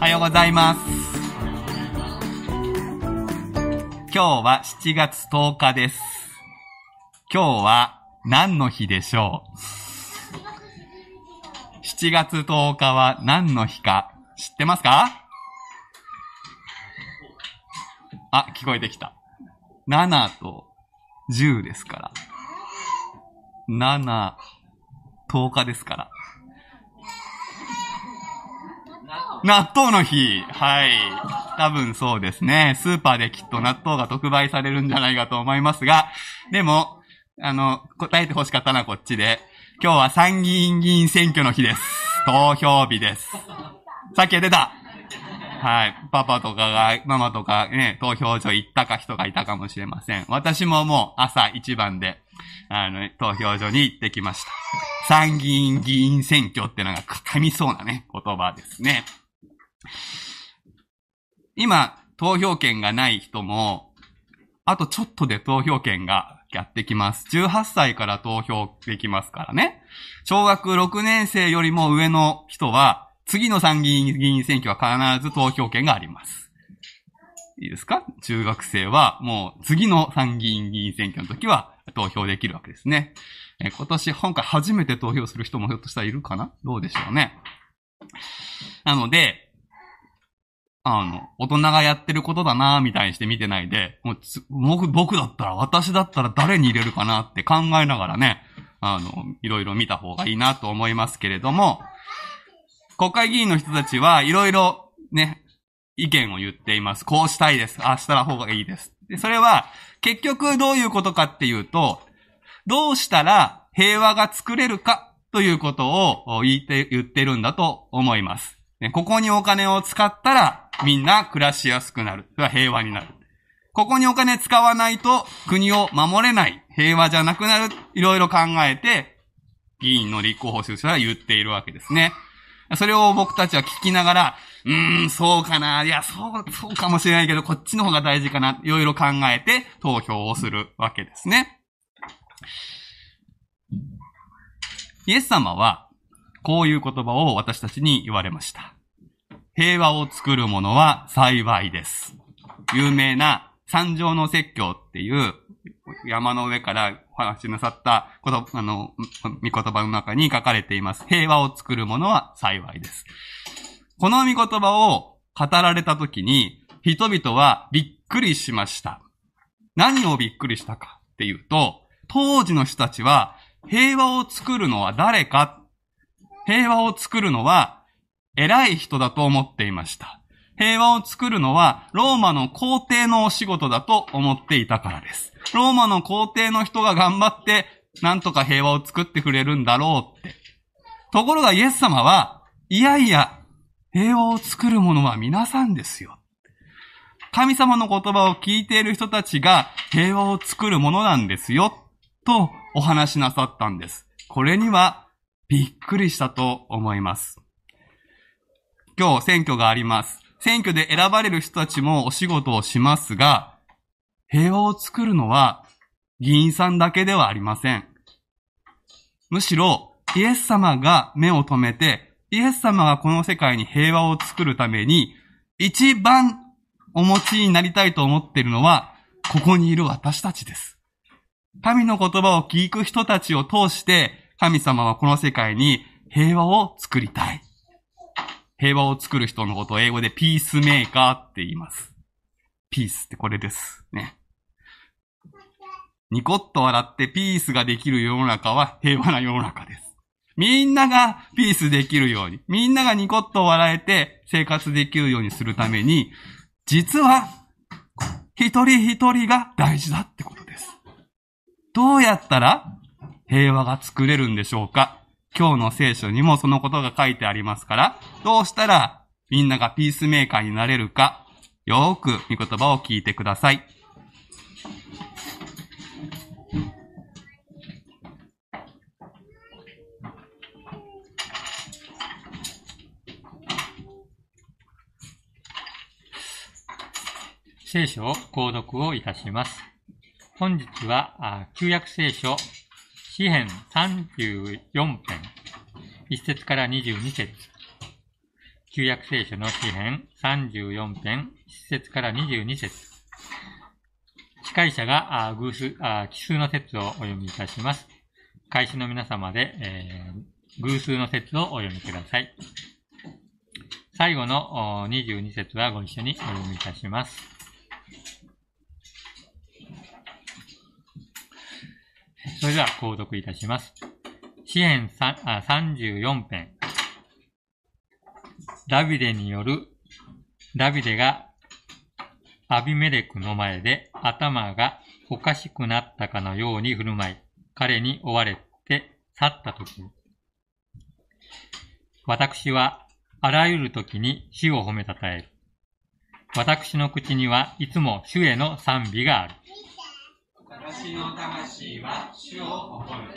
おはようございます。今日は7月10日です。今日は何の日でしょう ?7 月10日は何の日か知ってますか？あ、聞こえてきた。7と10ですから。7、10日ですから。納豆の日。はい。多分そうですね。スーパーできっと納豆が特売されるんじゃないかと思いますが、でも、あの、答えて欲しかったのはこっちで、今日は参議院議員選挙の日です。投票日です。さっき出たはい。パパとかが、ママとかね、投票所行ったか人がいたかもしれません。私ももう朝一番で、あの、投票所に行ってきました。参議院議員選挙ってのが噛みそうなね、言葉ですね。今、投票権がない人も、あとちょっとで投票権がやってきます。18歳から投票できますからね。小学6年生よりも上の人は、次の参議院議員選挙は必ず投票権があります。いいですか？中学生はもう次の参議院議員選挙の時は投票できるわけですね。え今年今回初めて投票する人もひょっとしたらいるかな？どうでしょうね。なので、あの、大人がやってることだなみたいにして見てないで、もう僕、僕だったら、私だったら誰に入れるかなって考えながらね、あの、いろいろ見た方がいいなと思いますけれども、国会議員の人たちはいろいろね、意見を言っています。こうしたいです。ああしたら方がいいです。で、それは、結局どういうことかっていうと、どうしたら平和が作れるかということを言って、言ってるんだと思います。ね、ここにお金を使ったらみんな暮らしやすくなる。平和になる。ここにお金使わないと国を守れない。平和じゃなくなる。いろいろ考えて、議員の立候補する人は言っているわけですね。それを僕たちは聞きながら、うーん、そうかな。いや、そう、そうかもしれないけど、こっちの方が大事かな。いろいろ考えて投票をするわけですね。イエス様は、こういう言葉を私たちに言われました。平和を作る者は幸いです。有名な三条の説教っていう山の上からお話しなさったこと、あの、御言葉の中に書かれています。平和を作る者は幸いです。この御言葉を語られたときに、人々はびっくりしました。何をびっくりしたかっていうと、当時の人たちは平和を作るのは誰か平和を作るのは偉い人だと思っていました。平和を作るのはローマの皇帝のお仕事だと思っていたからです。ローマの皇帝の人が頑張ってなんとか平和を作ってくれるんだろうって。ところがイエス様は、いやいや、平和を作る者は皆さんですよ。神様の言葉を聞いている人たちが平和を作るものなんですよ。とお話しなさったんです。これにはびっくりしたと思います。今日選挙があります。選挙で選ばれる人たちもお仕事をしますが、平和を作るのは議員さんだけではありません。むしろ、イエス様が目を留めて、イエス様がこの世界に平和を作るために、一番お持ちになりたいと思っているのは、ここにいる私たちです。神の言葉を聞く人たちを通して、神様はこの世界に平和を作りたい。平和を作る人のことを英語でピースメーカーって言います。ピースってこれです。ね。ニコッと笑ってピースができる世の中は平和な世の中です。みんながピースできるように、みんながニコッと笑えて生活できるようにするために、実は、一人一人が大事だってことです。どうやったら平和が作れるんでしょうか？今日の聖書にもそのことが書いてありますから、どうしたらみんながピースメーカーになれるか、よーく御言葉を聞いてください。聖書を購読をいたします。本日は、旧約聖書、詩編34編、1節から22節旧約聖書の詩編34編1節から22節司会者があ偶数あ奇数の説をお読みいたします。開始の皆様で、えー偶数の説をお読みください。最後の22節はご一緒にお読みいたします。それでは、購読いたします。詩編さあ34編。ダビデによる、ダビデがアビメレクの前で頭がおかしくなったかのように振る舞い、彼に追われて去ったとき、私はあらゆる時に主を褒めたたえる。私の口にはいつも主への賛美がある。私の魂は主を誇る。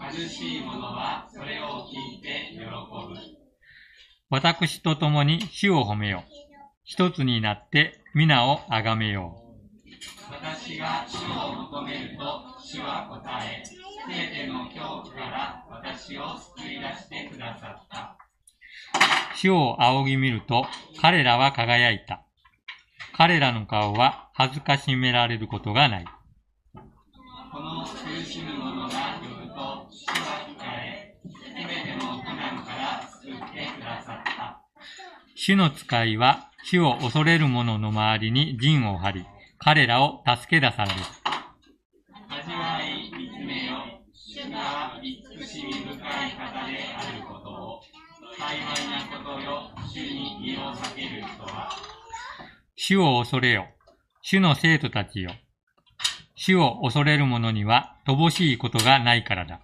貧しい者はそれを聞いて喜ぶ。私と共に主を褒めよう。一つになって皆をあがめよう。私が主を求めると主は答え、すべての恐怖から私を救い出してくださった。主を仰ぎ見ると彼らは輝いた。彼らの顔は恥ずかしめられることがない。この苦しむ者が呼ぶと主は聞かれ、すべての苦難から救ってくださった。主の使いは主を恐れる者の周りに陣を張り、彼らを助け出される。味わい見つめよ。主が慈しみ深い方であることを。幸いなことよ。主に身を避ける人は。主を恐れよ。主の生徒たちよ。主を恐れる者には乏しいことがないからだ。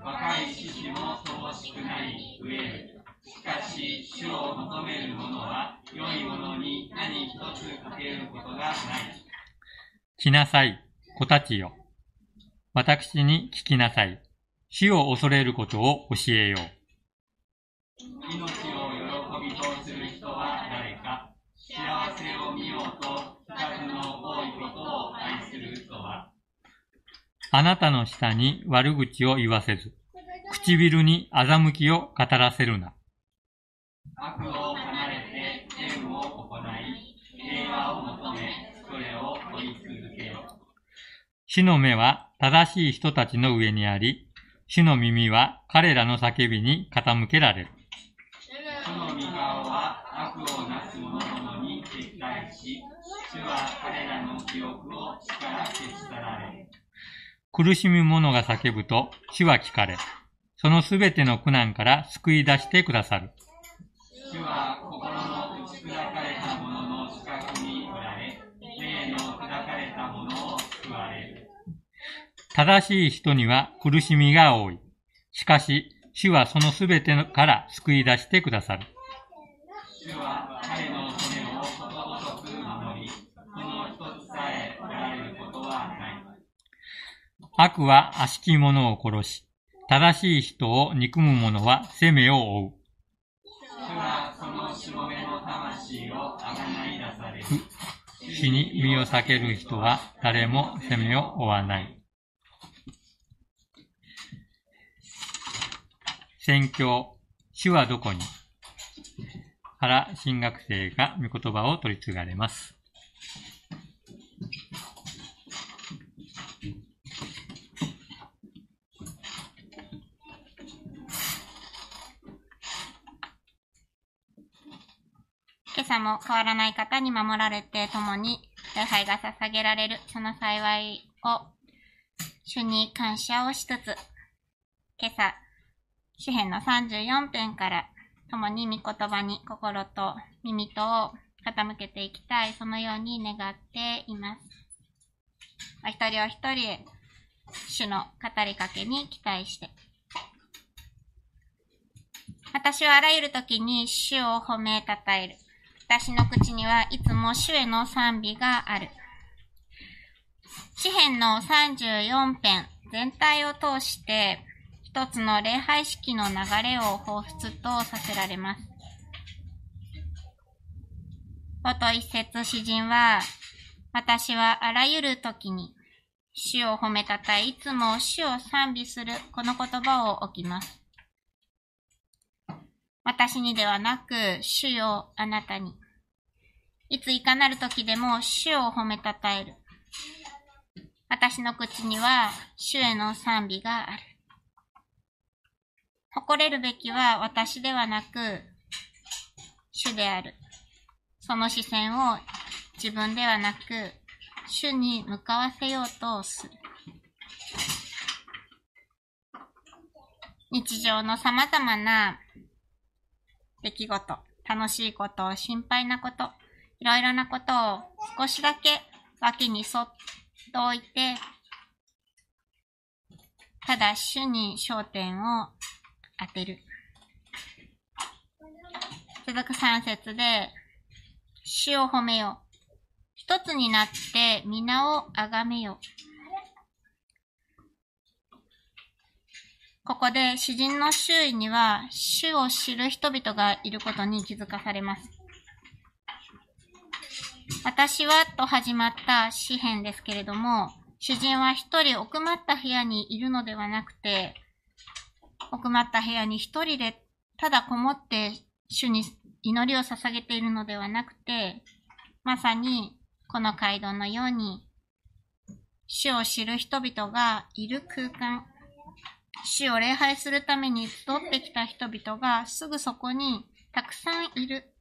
若い獅子も乏しくなり増える。しかし、主を求める者は、良いものに何一つかけることがない。来なさい、子たちよ。私に聞きなさい。主を恐れることを教えよう。命を喜びとする人は誰か幸せを見ようと数の多いことをあなたの下に悪口を言わせず、唇に欺きを語らせるな。悪を離れて善を行い平和を求めそれを追い続けよ主の目は正しい人たちの上にあり、主の耳は彼らの叫びに傾けられる。主の御顔は悪をなす者どもに敵対し主は彼らの記憶を死から消し去られる苦しみ者が叫ぶと主は聞かれ、そのすべての苦難から救い出してくださる。主は心の打ち砕かれた者の近くにおられ霊の砕かれた者を救われる正しい人には苦しみが多い。しかし、主はそのすべてから救い出してくださる。主は悪は悪しき者を殺し、正しい人を憎む者は責めを負う。主はそのしもべの魂をあがない出される。死に身を避ける人は誰も責めを負わない。宣教、主はどこに？原新学生が御言葉を取り継がれます。今朝も変わらない方に守られて共に礼拝が捧げられるその幸いを主に感謝をしつつ今朝詩編の34編から共に御言葉に心と耳とを傾けていきたいそのように願っています。お一人お一人へ主の語りかけに期待して私はあらゆる時に主を褒めたたえる。私の口にはいつも主への賛美がある。詩編の34編全体を通して一つの礼拝式の流れを彷彿とさせられます。元一節詩人は、私はあらゆる時に主を褒めたたえ、いつも主を賛美するこの言葉を置きます。私にではなく、主よあなたに。いついかなる時でも主を褒めたたえる。私の口には主への賛美がある。誇れるべきは私ではなく、主である。その視線を自分ではなく、主に向かわせようとする。日常の様々な出来事、楽しいこと、心配なこと、いろいろなことを少しだけ脇にそっと置いて、ただ主に焦点を当てる。続く三節で、主を褒めよ。一つになって皆をあがめよ。ここで詩人の周囲には主を知る人々がいることに気づかされます。私はと始まった詩篇ですけれども、詩人は一人奥まった部屋にいるのではなくて、奥まった部屋に一人でただこもって主に祈りを捧げているのではなくて、まさにこの街道のように、主を知る人々がいる空間、主を礼拝するために集ってきた人々がすぐそこにたくさんいる。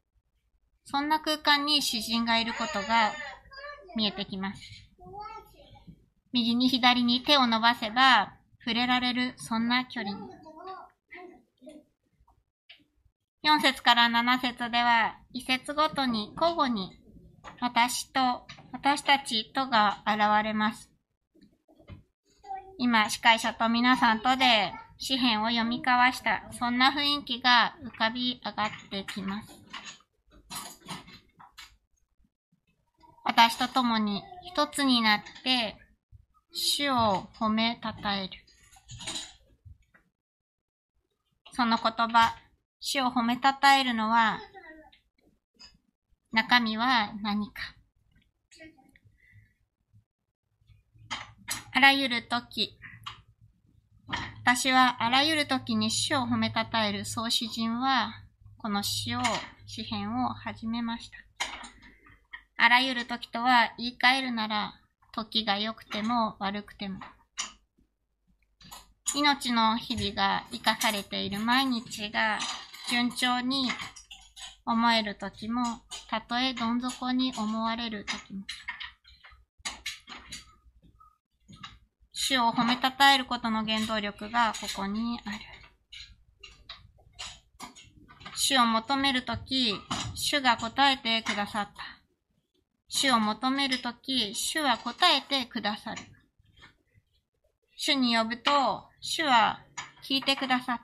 そんな空間に詩人がいることが見えてきます。右に左に手を伸ばせば触れられる、そんな距離に。4節から7節では、一節ごとに交互に私と私たちとが現れます。今、司会者と皆さんとで詩篇を読み交わした、そんな雰囲気が浮かび上がってきます。私と共に一つになって、主を褒めたたえる。その言葉、主を褒めたたえるのは、中身は何か。あらゆる時、私はあらゆる時に主を褒めたたえる創始人は、この詩を、詩篇を始めました。あらゆる時とは言い換えるなら、時が良くても悪くても。命の日々が生かされている毎日が順調に思える時も、たとえどん底に思われる時も。主を褒めたたえることの原動力がここにある。主を求めるとき、主が答えてくださった。主を求めるとき、主は答えてくださる。主に呼ぶと、主は聞いてくださった。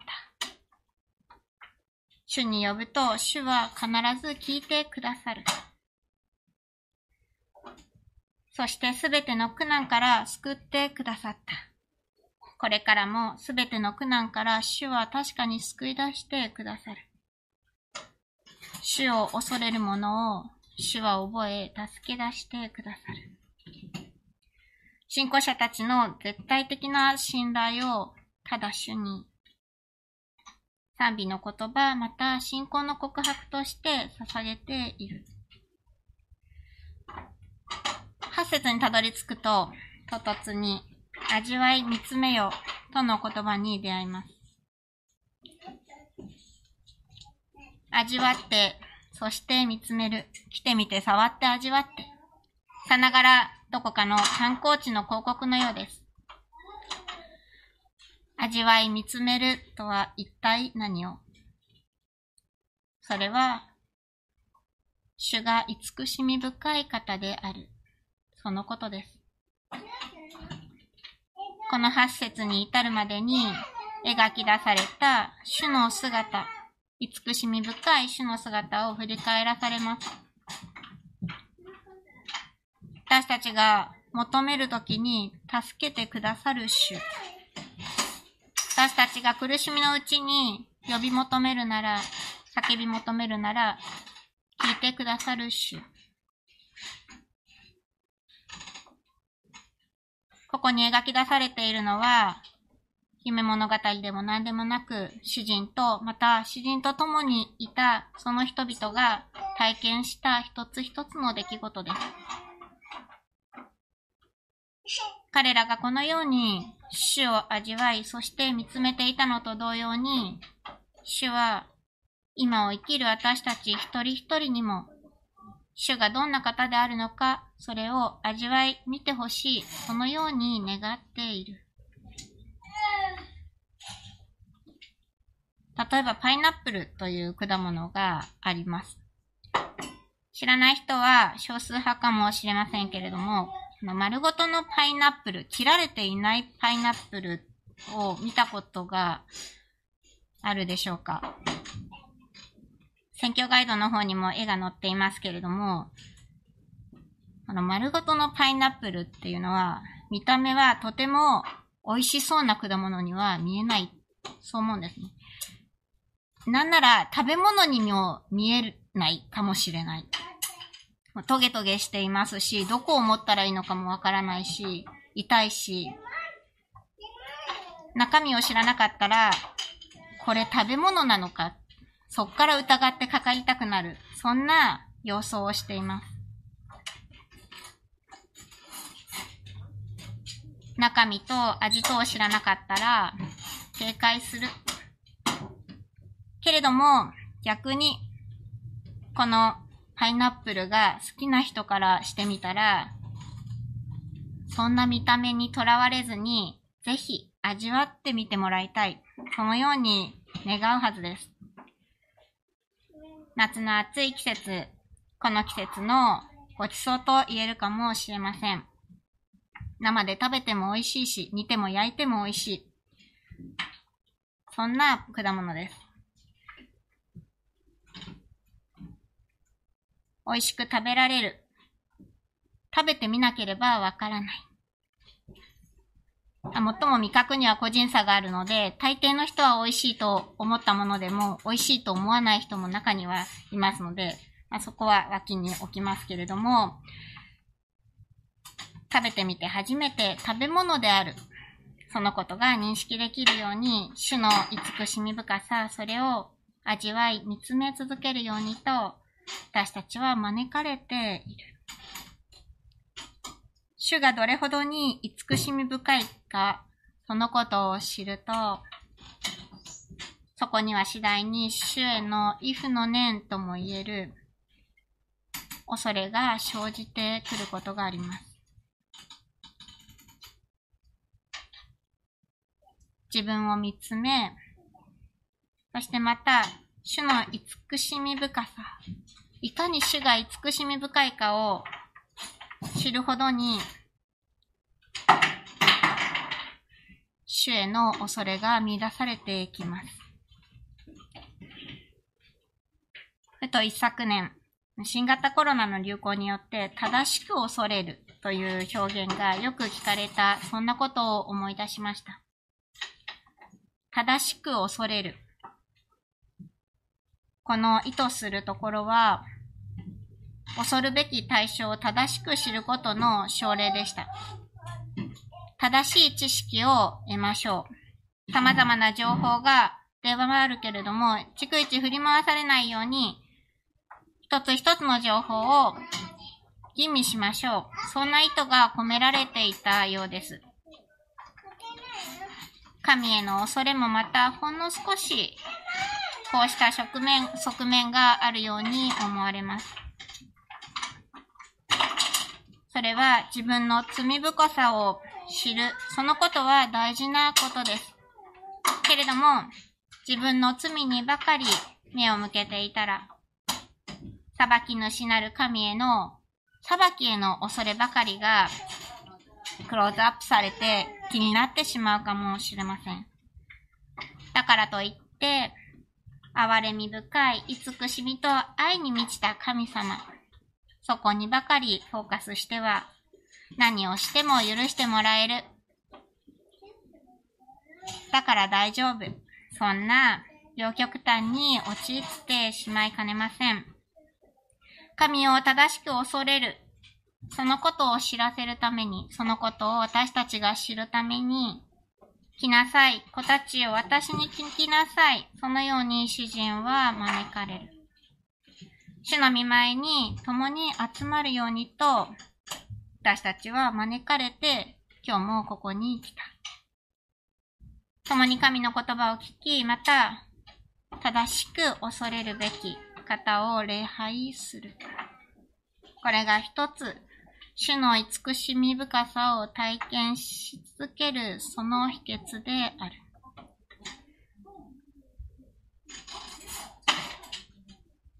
主に呼ぶと、主は必ず聞いてくださる。そしてすべての苦難から救ってくださった。これからもすべての苦難から主は確かに救い出してくださる。主を恐れる者を主は覚え助け出してくださる。信仰者たちの絶対的な信頼をただ主に賛美の言葉また信仰の告白として捧げている。8節にたどり着くと、唐突に、味わい見つめよとの言葉に出会います。味わって、そして見つめる。来てみて触って味わって。さながらどこかの観光地の広告のようです。味わい見つめるとは一体何を？それは、主が慈しみ深い方である。そのことです。この8節に至るまでに描き出された主の姿、慈しみ深い主の姿を振り返らされます。私たちが求めるときに助けてくださる主。私たちが苦しみのうちに呼び求めるなら、叫び求めるなら、聞いてくださる主。ここに描き出されているのは、夢物語でも何でもなく、主人と、また主人と共にいたその人々が体験した一つ一つの出来事です。彼らがこのように主を味わい、そして見つめていたのと同様に、主は今を生きる私たち一人一人にも、主がどんな方であるのか、それを味わい、見てほしい、そのように願っている。例えばパイナップルという果物があります。知らない人は少数派かもしれませんけれども、丸ごとのパイナップル、切られていないパイナップルを見たことがあるでしょうか選挙ガイドの方にも絵が載っていますけれども、この丸ごとのパイナップルっていうのは、見た目はとても美味しそうな果物には見えない、そう思うんですね。なんなら食べ物にも見えないかもしれない。トゲトゲしていますし、どこを持ったらいいのかもわからないし、痛いし、中身を知らなかったら、これ食べ物なのか、そっから疑ってかかりたくなる、そんな様相をしています。中身と味とを知らなかったら、警戒する。けれども、逆に、このパイナップルが好きな人からしてみたら、そんな見た目にとらわれずに、ぜひ味わってみてもらいたい。そのように願うはずです。夏の暑い季節、この季節のごちそうと言えるかもしれません。生で食べても美味しいし、煮ても焼いても美味しい。そんな果物です。美味しく食べられる。食べてみなければわからない。あもっとも味覚には個人差があるので、大抵の人は美味しいと思ったものでも、美味しいと思わない人も中にはいますので、まあ、そこは脇に置きますけれども、食べてみて初めて食べ物である。そのことが認識できるように、種の慈しみ深さ、それを味わい、見つめ続けるようにと、私たちは招かれている。主がどれほどに慈しみ深いか、そのことを知ると、そこには次第に主への畏怖の念とも言える恐れが生じてくることがあります。自分を見つめ、そしてまた、主の慈しみ深さ、いかに主が慈しみ深いかを知るほどに、主への恐れが見出されていきます。ふと一昨年、新型コロナの流行によって正しく恐れるという表現がよく聞かれた、そんなことを思い出しました。正しく恐れる。この意図するところは、恐るべき対象を正しく知ることの奨励でした。正しい知識を得ましょう。様々な情報が出回るけれども、逐一振り回されないように、一つ一つの情報を吟味しましょう。そんな意図が込められていたようです。神への恐れもまたほんの少しこうした側面、側面があるように思われます。それは自分の罪深さを知る、そのことは大事なことです。けれども、自分の罪にばかり目を向けていたら、裁き主なる神への、裁きへの恐ればかりが、クローズアップされて気になってしまうかもしれません。だからといって、憐れみ深い慈しみと愛に満ちた神様。そこにばかりフォーカスしては、何をしても許してもらえる。だから大丈夫。そんな両極端に陥ってしまいかねません。神を正しく恐れる。そのことを知らせるために、そのことを私たちが知るために、来なさい。子たちを私に聞きなさい。そのように主人は招かれる。主の見舞いに共に集まるようにと、私たちは招かれて、今日もここに来た。共に神の言葉を聞き、また、正しく恐れるべき方を礼拝する。これが一つ、主の慈しみ深さを体験し続けるその秘訣である。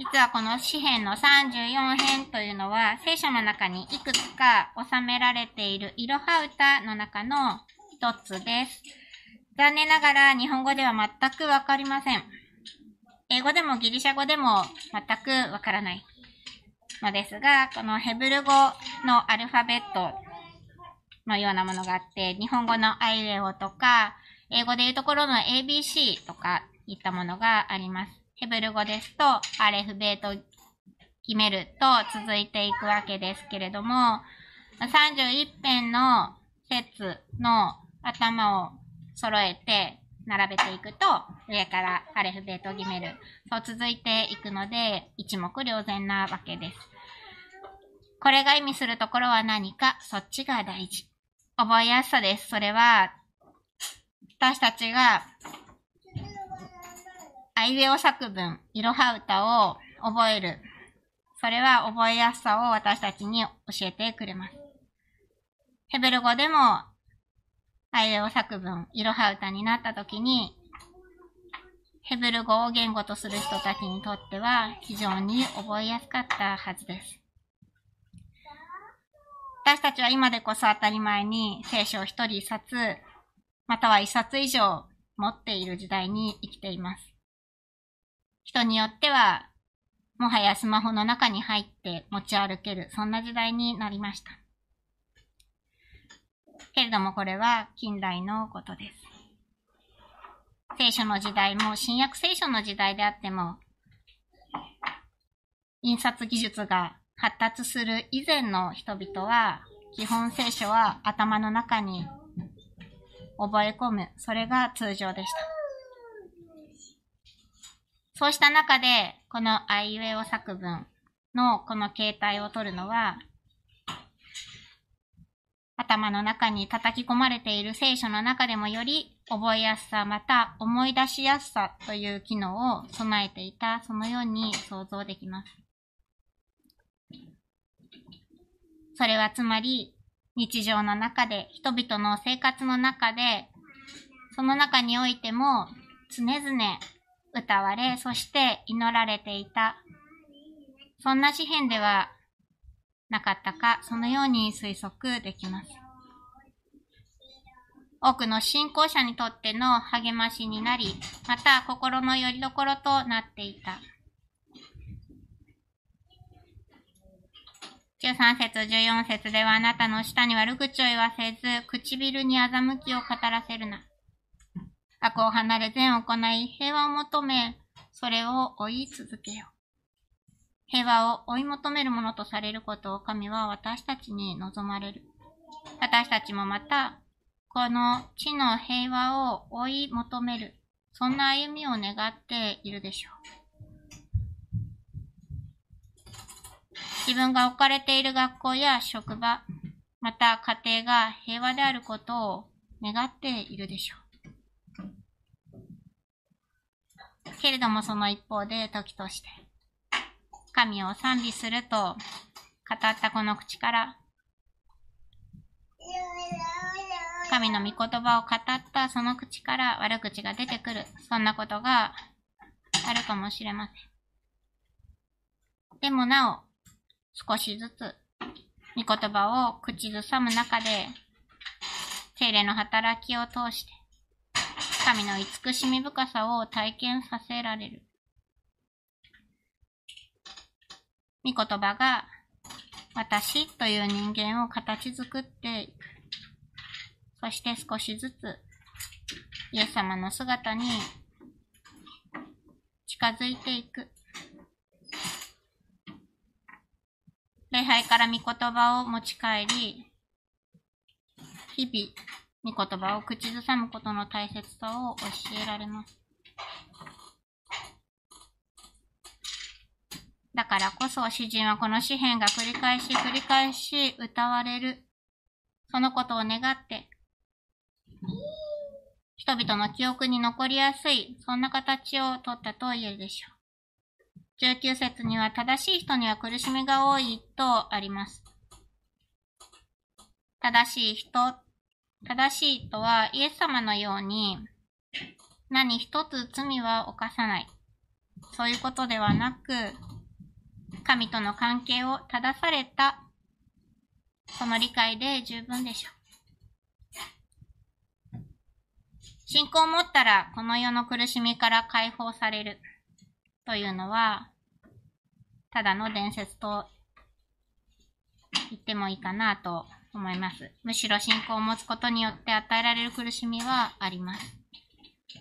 実はこの詩篇の34編というのは聖書の中にいくつか収められているいろは歌の中の一つです。残念ながら日本語では全くわかりません。英語でもギリシャ語でも全くわからないのですが、このヘブル語のアルファベットのようなものがあって、日本語のアイウェオとか、英語でいうところの ABC とかいったものがあります。ヘブル語ですと、アレフベート、決めると続いていくわけですけれども、31編の説の頭を揃えて並べていくと、上からアレフベート決める。そう続いていくので、一目瞭然なわけです。これが意味するところは何か、そっちが大事。覚えやすさです。それは、私たちが、アイウェオ作文、いろは歌を覚える。それは覚えやすさを私たちに教えてくれます。ヘブル語でも、アイウェオ作文、いろは歌になったときに、ヘブル語を言語とする人たちにとっては非常に覚えやすかったはずです。私たちは今でこそ当たり前に聖書を一人一冊、または一冊以上持っている時代に生きています。人によっては、もはやスマホの中に入って持ち歩ける、そんな時代になりました。けれどもこれは近代のことです。聖書の時代も新約聖書の時代であっても、印刷技術が発達する以前の人々は、基本聖書は頭の中に覚え込む。それが通常でした。そうした中で、このアイウェオ作文のこの形態を取るのは、頭の中に叩き込まれている聖書の中でもより覚えやすさまた思い出しやすさという機能を備えていたそのように想像できます。それはつまり日常の中で人々の生活の中でその中においても常々歌われそして祈られていたそんな詩篇ではなかったか、そのように推測できます。多くの信仰者にとっての励ましになり、また心の拠り所となっていた。13節14節ではあなたの舌に悪口を言わせず、唇に欺きを語らせるな。悪を離れ善を行い、平和を求め、それを追い続けよ。平和を追い求めるものとされることを神は私たちに望まれる。私たちもまた、この地の平和を追い求める、そんな歩みを願っているでしょう。自分が置かれている学校や職場、また家庭が平和であることを願っているでしょう。けれどもその一方で時として、神を賛美すると語ったこの口から、神の御言葉を語ったその口から悪口が出てくる、そんなことがあるかもしれません。でもなお、少しずつ、御言葉を口ずさむ中で、精霊の働きを通して、神の慈しみ深さを体験させられる。御言葉が私という人間を形作っていく。そして少しずつイエス様の姿に近づいていく。礼拝から御言葉を持ち帰り、日々御言葉を口ずさむことの大切さを教えられます。だからこそ詩人はこの詩篇が繰り返し繰り返し歌われる。そのことを願って、人々の記憶に残りやすい、そんな形をとったと言えるでしょう。19節には正しい人には苦しみが多いとあります。正しい人、正しいとはイエス様のように何一つ罪は犯さない。そういうことではなく、神との関係を正された、その理解で十分でしょう。信仰を持ったら、この世の苦しみから解放されるというのは、ただの伝説と言ってもいいかなと思います。むしろ信仰を持つことによって与えられる苦しみはあります。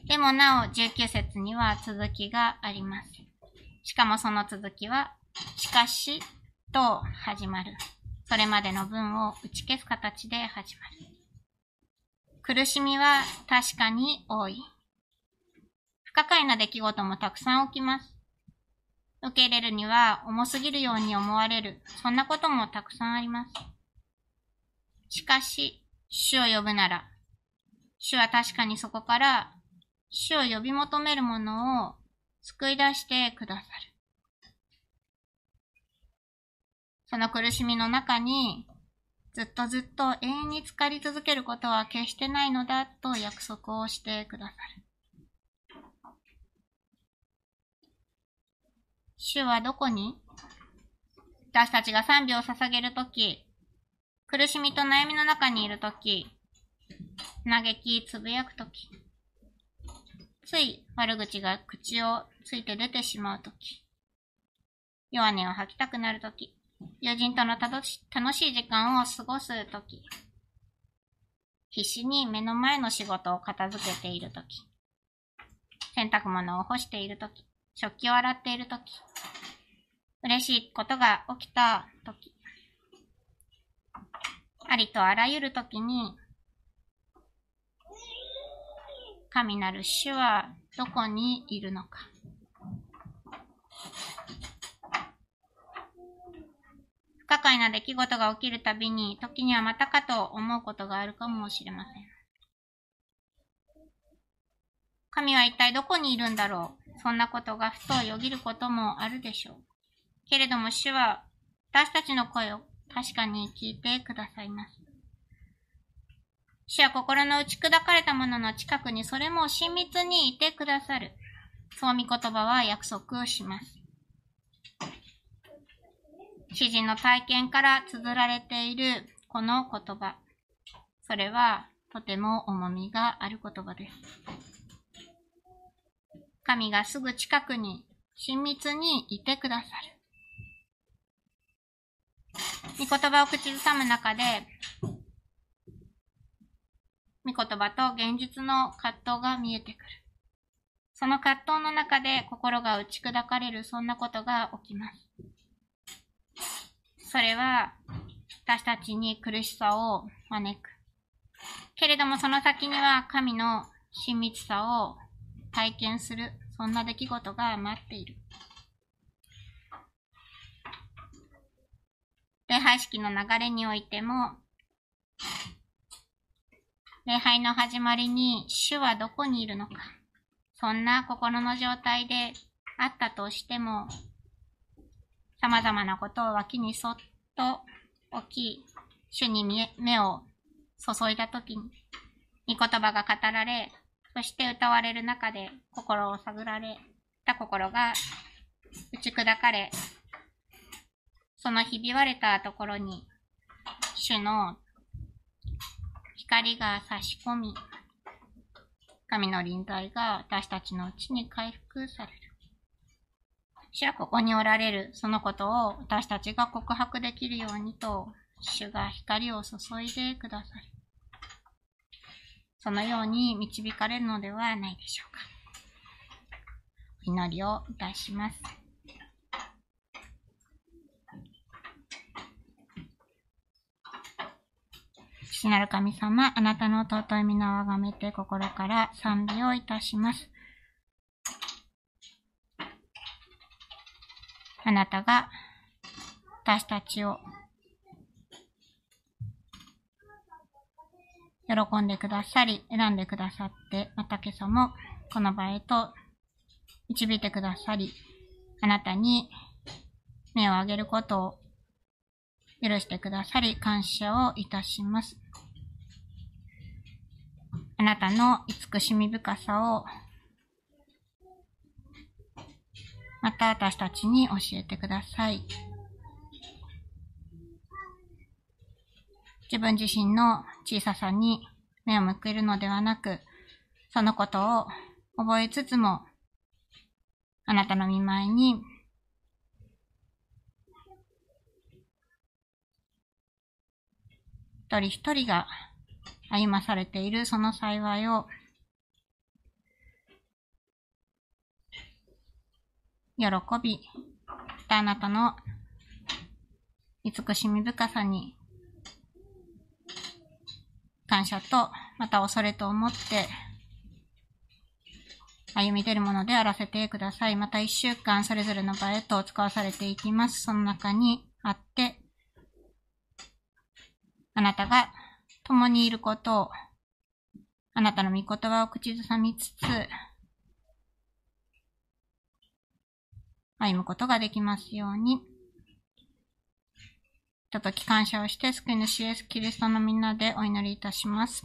でもなお19節には続きがあります。しかもその続きは、しかしと始まる。それまでの文を打ち消す形で始まる。苦しみは確かに多い。不可解な出来事もたくさん起きます。受け入れるには重すぎるように思われる。そんなこともたくさんあります。しかし、主を呼ぶなら、主は確かにそこから主を呼び求めるものを救い出してくださる。その苦しみの中に、ずっとずっと永遠に浸かり続けることは決してないのだと約束をしてくださる。主はどこに？私たちが賛美を捧げるとき、苦しみと悩みの中にいるとき、嘆き、つぶやくとき、つい悪口が口をついて出てしまうとき、弱音を吐きたくなるとき、友人との楽しい時間を過ごすとき、必死に目の前の仕事を片付けているとき、洗濯物を干しているとき、食器を洗っているとき、嬉しいことが起きたとき、ありとあらゆるときに、神なる主はどこにいるのか。不可解な出来事が起きるたびに、時にはまたかと思うことがあるかもしれません。神は一体どこにいるんだろうそんなことがふとよぎることもあるでしょう。けれども主は私たちの声を確かに聞いてくださいます。主は心の打ち砕かれたものの近くにそれも親密にいてくださる。そう見言葉は約束をします。詩人の体験から綴られているこの言葉。それはとても重みがある言葉です。神がすぐ近くに親密にいてくださる。御言葉を口ずさむ中で、御言葉と現実の葛藤が見えてくる。その葛藤の中で心が打ち砕かれる、そんなことが起きます。それは、私たちに苦しさを招く。けれどもその先には神の親密さを体験する、そんな出来事が待っている。礼拝式の流れにおいても、礼拝の始まりに主はどこにいるのか、そんな心の状態であったとしても、様々なことを脇にそっと置き、主に目を注いだときに、御言葉が語られ、そして歌われる中で心を探られた心が打ち砕かれ、そのひび割れたところに、主の光が差し込み、神の臨在が私たちのうちに回復される。主はここにおられる、そのことを私たちが告白できるようにと、主が光を注いでくださる。そのように導かれるのではないでしょうか。祈りをいたします。父なる神様、あなたの尊い皆をあがめて心から賛美をいたします。あなたが私たちを喜んでくださり、選んでくださって、また今朝もこの場へと導いてくださり、あなたに目を上げることを許してくださり、感謝をいたします。あなたの慈しみ深さを、また私たちに教えてください。自分自身の小ささに目を向けるのではなく、そのことを覚えつつも、あなたの見舞いに一人一人が歩まされているその幸いを喜び、あなたの慈しみ深さに感謝と、また恐れと思って歩み出るものであらせてください。また一週間それぞれの場へと使わされていきます。その中にあって、あなたが共にいることを、あなたの御言葉を口ずさみつつ、歩むことができますように、ひととき感謝をして、救い主イエスキリストのみんなでお祈りいたします。